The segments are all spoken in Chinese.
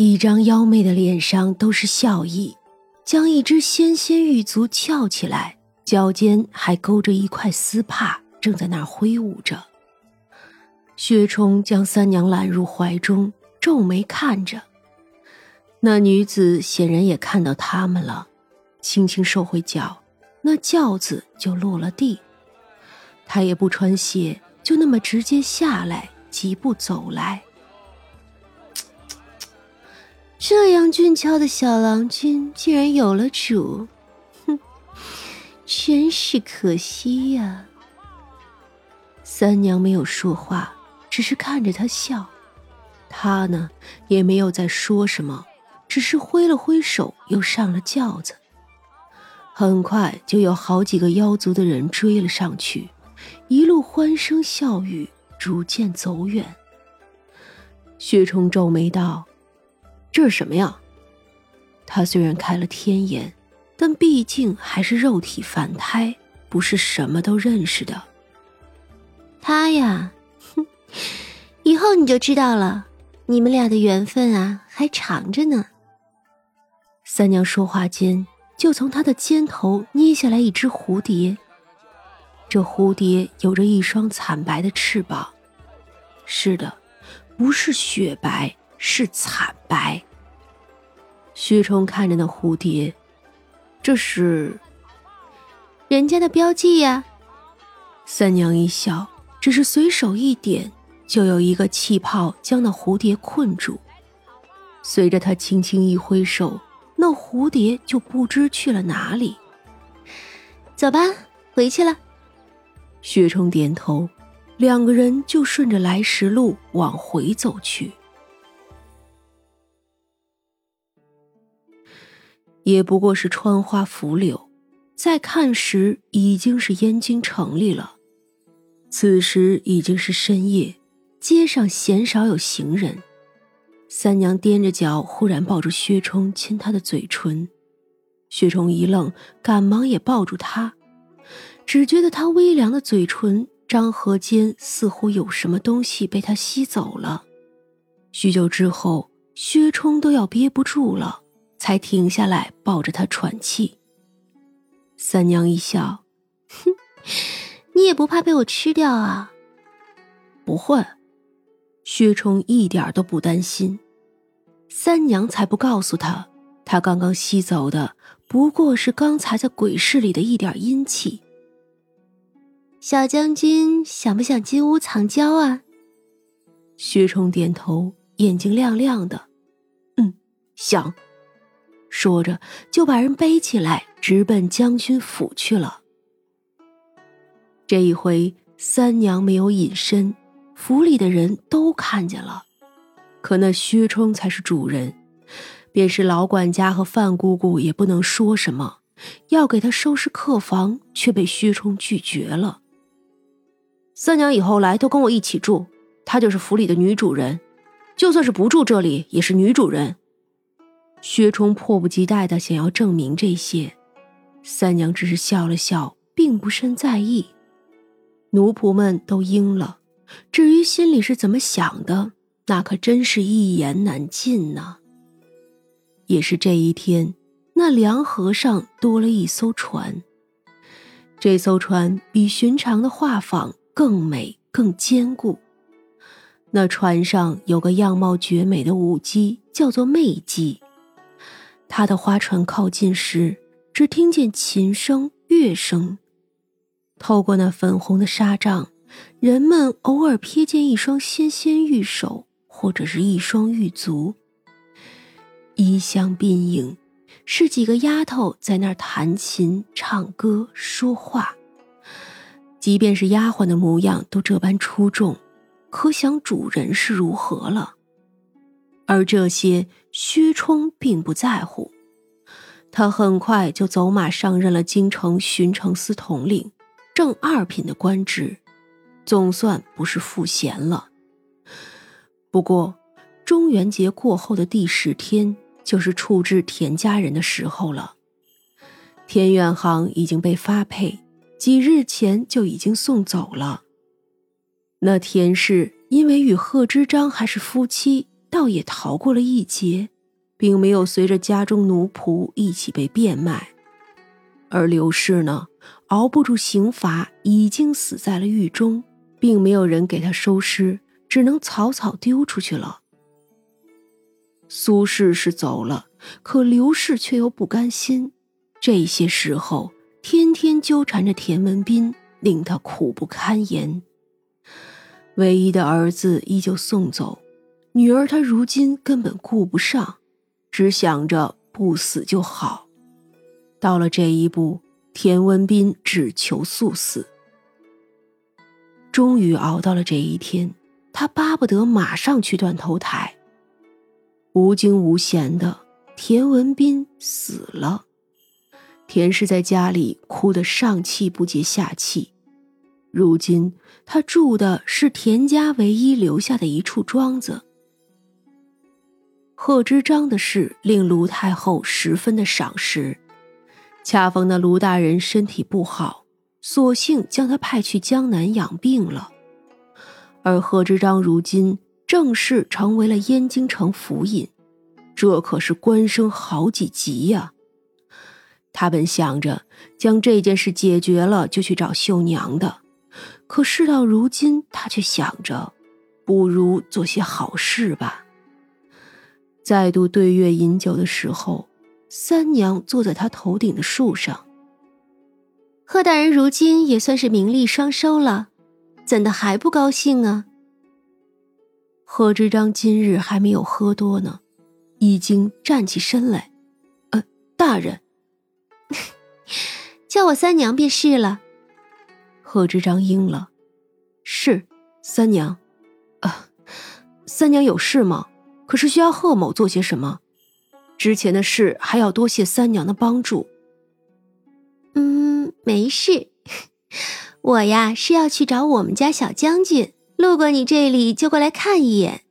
一张妖媚的脸上都是笑意，将一只纤纤玉足翘起来，脚尖还勾着一块丝帕，正在那儿挥舞着。薛冲将三娘揽入怀中，皱眉看着。那女子显然也看到他们了，轻轻收回脚，那轿子就落了地。她也不穿鞋，就那么直接下来，疾步走来。这样俊俏的小郎君竟然有了主，哼，真是可惜呀。三娘没有说话，只是看着他笑。他呢，也没有再说什么，只是挥了挥手，又上了轿子。很快就有好几个妖族的人追了上去，一路欢声笑语，逐渐走远。薛冲皱眉道。这是什么呀？他虽然开了天眼，但毕竟还是肉体凡胎，不是什么都认识的。他呀，哼，以后你就知道了。你们俩的缘分啊，还长着呢。三娘说话间，就从他的肩头捏下来一只蝴蝶。这蝴蝶有着一双惨白的翅膀。是的，不是雪白。是惨白。薛冲看着那蝴蝶，这是人家的标记呀。三娘一笑，只是随手一点，就有一个气泡将那蝴蝶困住。随着他轻轻一挥手，那蝴蝶就不知去了哪里。走吧，回去了。薛冲点头，两个人就顺着来时路往回走去。也不过是穿花拂柳，再看时已经是燕京城里了。此时已经是深夜，街上鲜少有行人。三娘踮着脚，忽然抱住薛冲，亲他的嘴唇。薛冲一愣，赶忙也抱住他，只觉得他微凉的嘴唇张合间，似乎有什么东西被他吸走了。许久之后，薛冲都要憋不住了。才停下来，抱着他喘气。三娘一笑：“哼，你也不怕被我吃掉啊？”不会，薛冲一点都不担心。三娘才不告诉他，他刚刚吸走的不过是刚才在鬼市里的一点阴气。小将军想不想进屋藏娇啊？薛冲点头，眼睛亮亮的：“嗯，想。”说着，就把人背起来，直奔将军府去了。这一回，三娘没有隐身，府里的人都看见了。可那薛冲才是主人，便是老管家和范姑姑也不能说什么，要给他收拾客房，却被薛冲拒绝了。三娘以后来都跟我一起住，她就是府里的女主人，就算是不住这里，也是女主人。薛冲迫不及待的想要证明这些，三娘只是笑了笑，并不甚在意。奴仆们都应了，至于心里是怎么想的，那可真是一言难尽呢。也是这一天，那梁河上多了一艘船。这艘船比寻常的画舫更美、更坚固。那船上有个样貌绝美的舞姬，叫做媚姬。他的花船靠近时，只听见琴声、乐声。透过那粉红的纱帐，人们偶尔瞥见一双纤纤玉手，或者是一双玉足。衣香鬓影，是几个丫头在那儿弹琴、唱歌、说话。即便是丫鬟的模样都这般出众，可想主人是如何了。而这些，薛冲并不在乎。他很快就走马上任了京城巡城司统领，正二品的官职，总算不是赋闲了。不过，中元节过后的第十天，就是处置田家人的时候了。田远航已经被发配，几日前就已经送走了。那田氏因为与贺知章还是夫妻。倒也逃过了一劫，并没有随着家中奴仆一起被变卖。而刘氏呢，熬不住刑罚，已经死在了狱中，并没有人给他收尸，只能草草丢出去了。苏轼是走了，可刘氏却又不甘心。这些时候，天天纠缠着田文斌，令他苦不堪言。唯一的儿子依旧送走，女儿他如今根本顾不上，只想着不死就好。到了这一步，田文斌只求速死。终于熬到了这一天，他巴不得马上去断头台。无惊无险的田文斌死了，田氏在家里哭得上气不接下气。如今他住的是田家唯一留下的一处庄子。贺知章的事令卢太后十分的赏识，恰逢那卢大人身体不好，索性将他派去江南养病了。而贺知章如今。正式成为了燕京城府尹，这可是官升好几级呀。他本想着将这件事解决了就去找绣娘的，可事到如今，他却想着，不如做些好事吧。再度对月饮酒的时候，三娘坐在他头顶的树上。贺大人如今也算是名利双收了，怎的还不高兴啊？贺知章今日还没有喝多呢，已经站起身来。呃，大人，叫我三娘便是了。贺知章应了，是三娘。啊，三娘有事吗？可是需要贺某做些什么？之前的事还要多谢三娘的帮助。嗯，没事，我呀是要去找我们家小将军。路过你这里，就过来看一眼。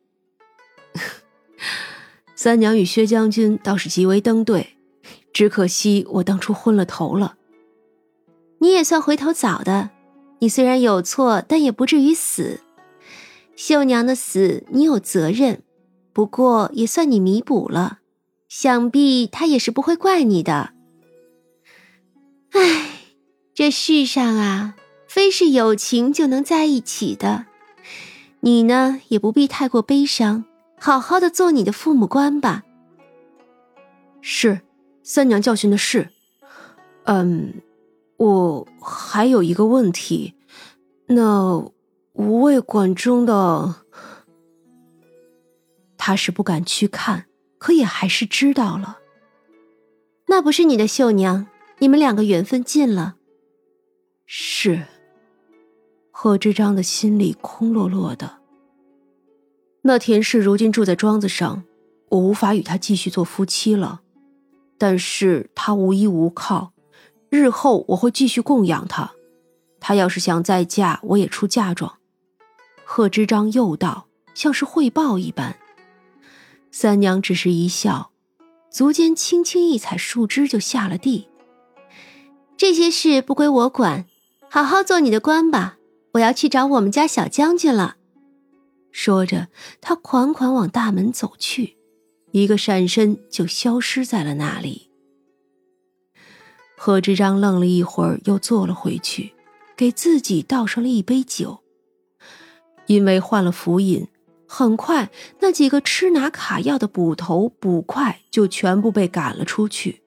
三娘与薛将军倒是极为登对，只可惜我当初昏了头了。你也算回头早的，你虽然有错，但也不至于死。秀娘的死，你有责任，不过也算你弥补了，想必他也是不会怪你的。唉，这世上啊，非是有情就能在一起的。你呢，也不必太过悲伤，好好的做你的父母官吧。是，三娘教训的是。嗯，我还有一个问题，那五味馆中的，他是不敢去看，可也还是知道了。那不是你的绣娘，你们两个缘分尽了。是。贺知章的心里空落落的。那田氏如今住在庄子上，我无法与他继续做夫妻了。但是他无依无靠，日后我会继续供养他。他要是想再嫁，我也出嫁妆。贺知章又道，像是汇报一般。三娘只是一笑，足尖轻轻一踩树枝，就下了地。这些事不归我管，好好做你的官吧。我要去找我们家小将军了。说着，他款款往大门走去，一个闪身就消失在了那里。贺知章愣了一会儿，又坐了回去，给自己倒上了一杯酒。因为换了府尹，很快那几个吃拿卡要的捕头捕快就全部被赶了出去。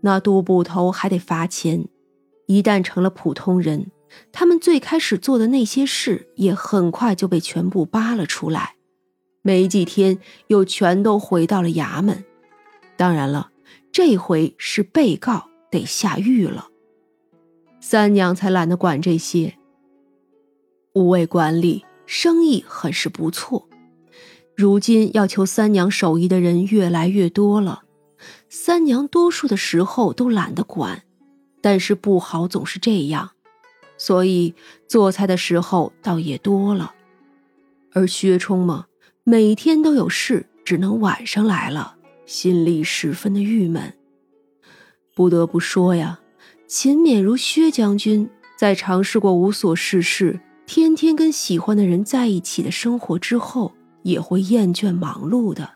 那杜捕头还得罚钱，一旦成了普通人。他们最开始做的那些事，也很快就被全部扒了出来，没几天又全都回到了衙门。当然了，这回是被告得下狱了。三娘才懒得管这些。五位管理生意很是不错，如今要求三娘手艺的人越来越多了，三娘多数的时候都懒得管，但是不好总是这样。所以做菜的时候倒也多了，而薛冲嘛，每天都有事，只能晚上来了，心里十分的郁闷。不得不说呀，秦勉如薛将军，在尝试过无所事事、天天跟喜欢的人在一起的生活之后，也会厌倦忙碌的。